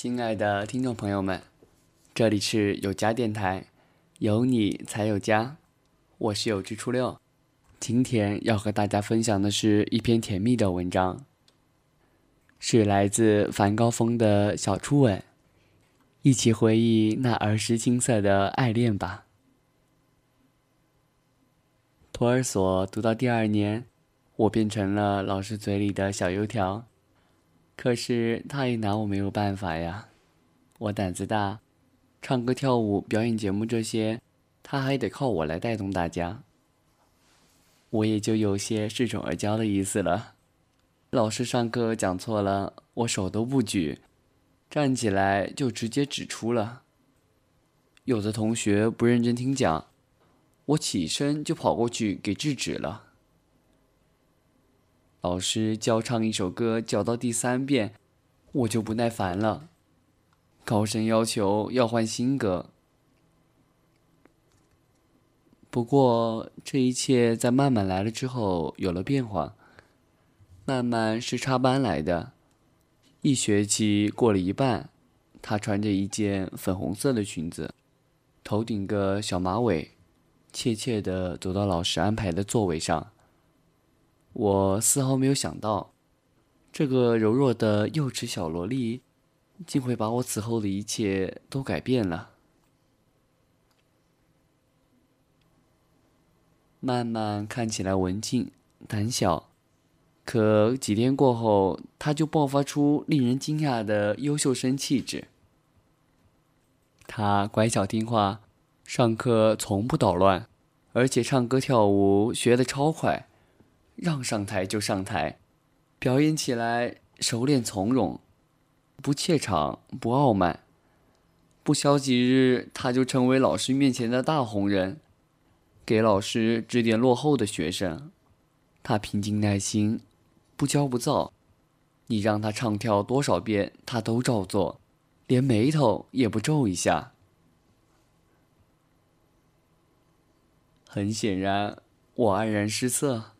亲爱的听众朋友们，这里是有家电台，有你才有家，我是有志初六。今天要和大家分享的是一篇甜蜜的文章，是来自梵高峰的小初吻，一起回忆那儿时青涩的爱恋吧。托儿所读到第二年，我变成了老师嘴里的小油条。可是他也拿我没有办法呀，我胆子大，唱歌、跳舞、表演节目这些，他还得靠我来带动大家。我也就有些恃宠而骄的意思了。老师上课讲错了，我手都不举，站起来就直接指出了。有的同学不认真听讲，我起身就跑过去给制止了。老师教唱一首歌，教到第三遍，我就不耐烦了，高声要求要换新歌。不过这一切在曼曼来了之后有了变化。曼曼是插班来的，一学期过了一半，她穿着一件粉红色的裙子，头顶个小马尾，怯怯地走到老师安排的座位上。我丝毫没有想到，这个柔弱的幼稚小萝莉，竟会把我此后的一切都改变了。曼曼看起来文静、胆小，可几天过后，她就爆发出令人惊讶的优秀生气质。她乖巧听话，上课从不捣乱，而且唱歌跳舞学得超快。让上台就上台，表演起来熟练从容，不怯场不傲慢。不消几日，他就成为老师面前的大红人，给老师指点落后的学生。他平静耐心，不骄不躁。你让他唱跳多少遍，他都照做，连眉头也不皱一下。很显然，我黯然失色。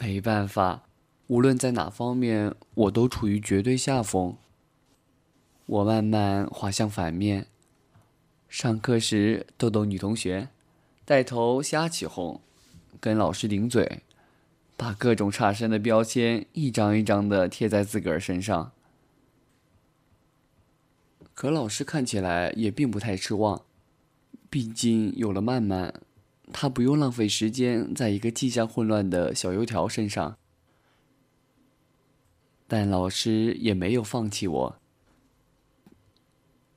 没办法，无论在哪方面，我都处于绝对下风。我慢慢滑向反面。上课时逗逗女同学，带头瞎起哄，跟老师顶嘴，把各种差生的标签一张一张的贴在自个儿身上。可老师看起来也并不太失望，毕竟有了曼曼。他不用浪费时间在一个迹象混乱的小油条身上，但老师也没有放弃我，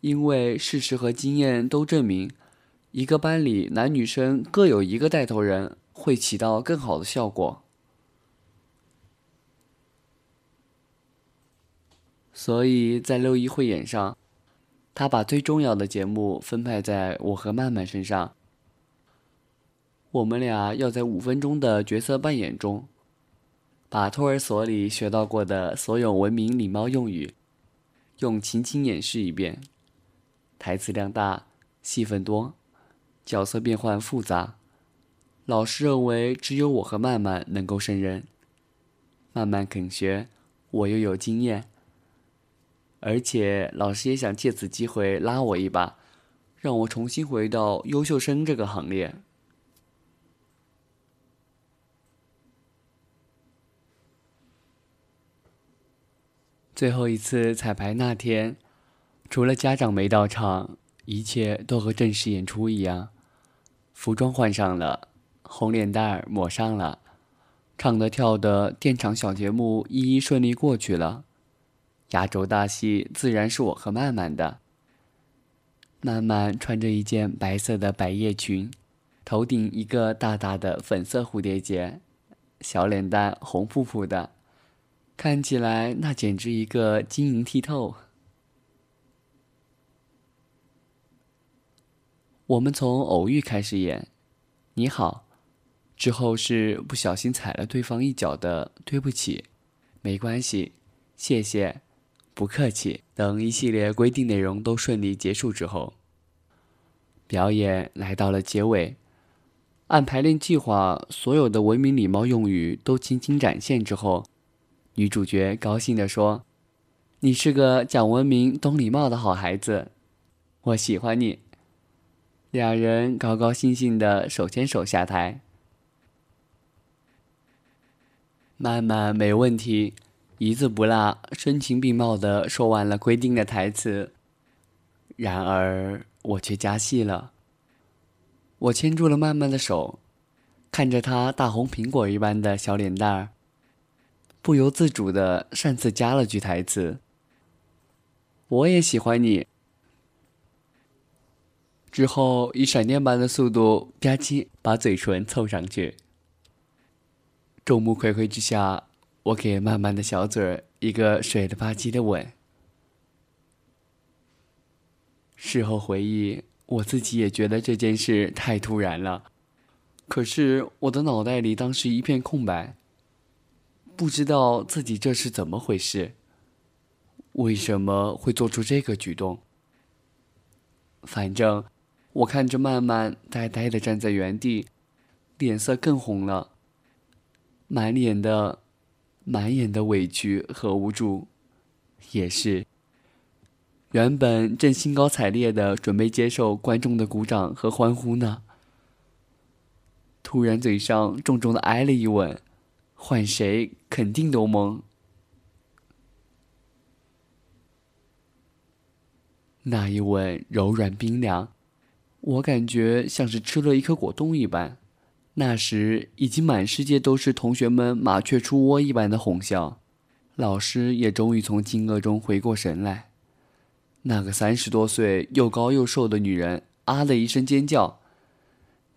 因为事实和经验都证明，一个班里男女生各有一个带头人会起到更好的效果。所以在六一汇演上，他把最重要的节目分派在我和曼曼身上。我们俩要在五分钟的角色扮演中，把托儿所里学到过的所有文明礼貌用语，用情景演示一遍。台词量大，戏份多，角色变换复杂。老师认为只有我和曼曼能够胜任。曼曼肯学，我又有经验，而且老师也想借此机会拉我一把，让我重新回到优秀生这个行列。最后一次彩排那天，除了家长没到场，一切都和正式演出一样。服装换上了，红脸蛋儿抹上了，唱的跳的电场小节目一一顺利过去了。压轴大戏自然是我和曼曼的。曼曼穿着一件白色的百叶裙，头顶一个大大的粉色蝴蝶结，小脸蛋红扑扑的。看起来那简直一个晶莹剔透。我们从偶遇开始演，你好，之后是不小心踩了对方一脚的对不起，没关系，谢谢，不客气。等一系列规定内容都顺利结束之后，表演来到了结尾，按排练计划，所有的文明礼貌用语都轻轻展现之后。女主角高兴地说：“你是个讲文明、懂礼貌的好孩子，我喜欢你。”两人高高兴兴的手牵手下台。曼曼没问题，一字不落、声情并茂的说完了规定的台词。然而我却加戏了。我牵住了曼曼的手，看着她大红苹果一般的小脸蛋儿，不由自主的擅自加了句台词：“我也喜欢你。”之后以闪电般的速度吧唧把嘴唇凑上去。众目睽睽之下，我给曼曼的小嘴一个水了吧唧的吻。事后回忆，我自己也觉得这件事太突然了，可是我的脑袋里当时一片空白，不知道自己这是怎么回事，为什么会做出这个举动。反正。我看着曼曼呆呆的站在原地，脸色更红了，满脸的、满眼的委屈和无助。也是，原本正兴高采烈的准备接受观众的鼓掌和欢呼呢，突然嘴上重重的挨了一吻，换谁肯定都懵。那一吻柔软冰凉。我感觉像是吃了一颗果冻一般，那时已经满世界都是同学们麻雀出窝一般的哄笑，老师也终于从惊愕中回过神来。那个三十多岁又高又瘦的女人啊的一声尖叫，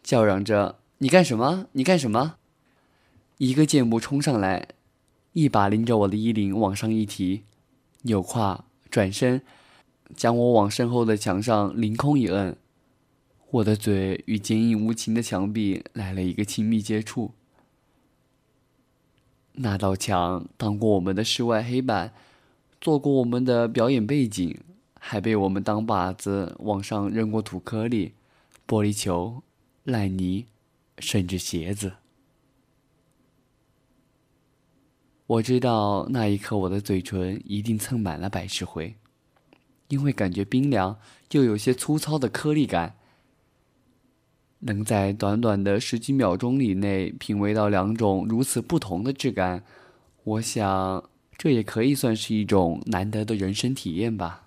叫嚷着：“你干什么？你干什么？”一个箭步冲上来，一把拎着我的衣领往上一提，扭胯转身，将我往身后的墙上凌空一摁。我的嘴与坚硬无情的墙壁来了一个亲密接触。那道墙当过我们的室外黑板，做过我们的表演背景，还被我们当靶子往上扔过土颗粒、玻璃球、烂泥，甚至鞋子。我知道那一刻我的嘴唇一定蹭满了百事灰，因为感觉冰凉又有些粗糙的颗粒感。能在短短的十几秒钟里内品味到两种如此不同的质感，我想这也可以算是一种难得的人生体验吧。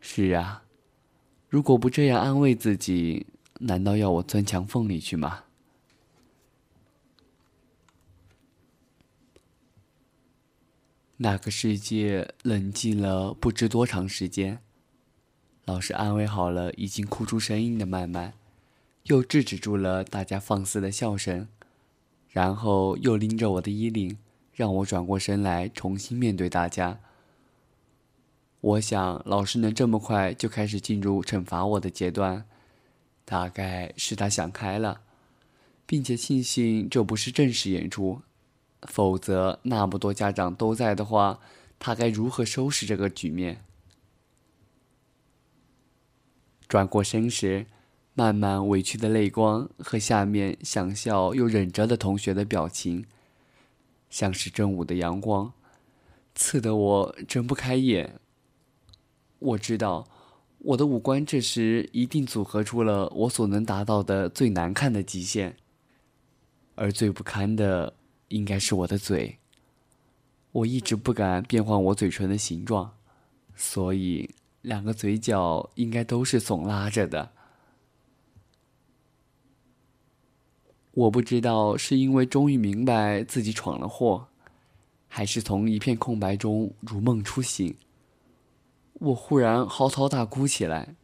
是啊，如果不这样安慰自己，难道要我钻墙缝里去吗？那个世界冷静了不知多长时间。老师安慰好了已经哭出声音的曼曼，又制止住了大家放肆的笑声，然后又拎着我的衣领，让我转过身来重新面对大家。我想老师能这么快就开始进入惩罚我的阶段，大概是他想开了，并且庆幸这不是正式演出，否则那么多家长都在的话，他该如何收拾这个局面？转过身时，慢慢委屈的泪光和下面想笑又忍着的同学的表情，像是正午的阳光，刺得我睁不开眼。我知道，我的五官这时一定组合出了我所能达到的最难看的极限，而最不堪的应该是我的嘴。我一直不敢变换我嘴唇的形状，所以。两个嘴角应该都是耸拉着的。我不知道是因为终于明白自己闯了祸，还是从一片空白中如梦初醒，我忽然嚎啕大哭起来。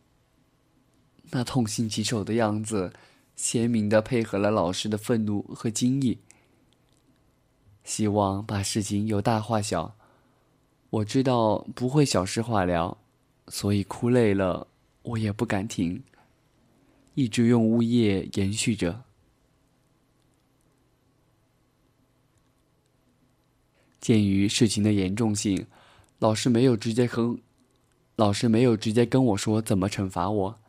那痛心疾首的样子，鲜明的配合了老师的愤怒和惊异。希望把事情由大化小，我知道不会小事化了。所以哭累了，我也不敢停，一直用呜咽延续着。鉴于事情的严重性，老师没有直接和老师没有直接跟我说怎么惩罚我。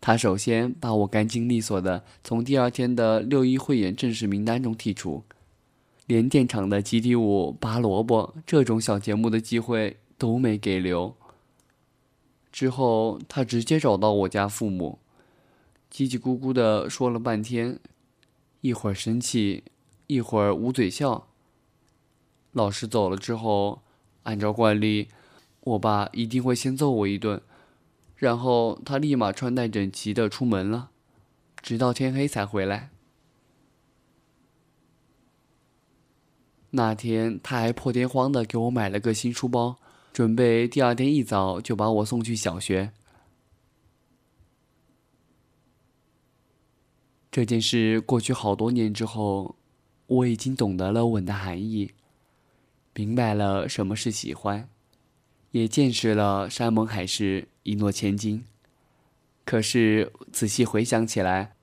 他首先把我干净利索的从第二天的六一汇演正式名单中剔除，连电场的集体舞、拔萝卜这种小节目的机会都没给留。之后，他直接找到我家父母，叽叽咕咕的说了半天，一会儿生气，一会儿捂嘴笑。老师走了之后，按照惯例，我爸一定会先揍我一顿，然后他立马穿戴整齐的出门了，直到天黑才回来。那天他还破天荒的给我买了个新书包。准备第二天一早就把我送去小学。这件事过去好多年之后，我已经懂得了吻的含义，明白了什么是喜欢，也见识了山盟海誓、一诺千金。可是仔细回想起来，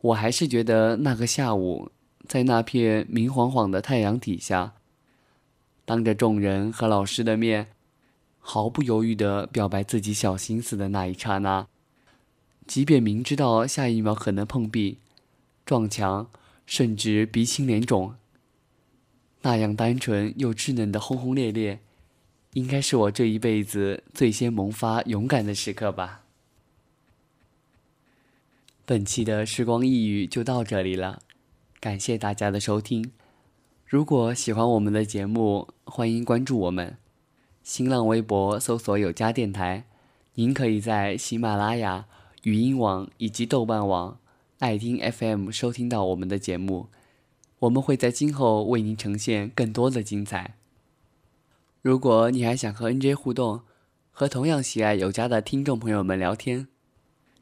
我还是觉得那个下午，在那片明晃晃的太阳底下，当着众人和老师的面。毫不犹豫地表白自己小心思的那一刹那，即便明知道下一秒可能碰壁、撞墙，甚至鼻青脸肿，那样单纯又稚嫩的轰轰烈烈，应该是我这一辈子最先萌发勇敢的时刻吧。本期的时光一语就到这里了，感谢大家的收听。如果喜欢我们的节目，欢迎关注我们。新浪微博搜索“有家电台”，您可以在喜马拉雅、语音网以及豆瓣网、爱听 FM 收听到我们的节目。我们会在今后为您呈现更多的精彩。如果你还想和 NJ 互动，和同样喜爱有家的听众朋友们聊天，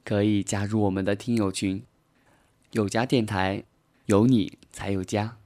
可以加入我们的听友群。有家电台，有你才有家。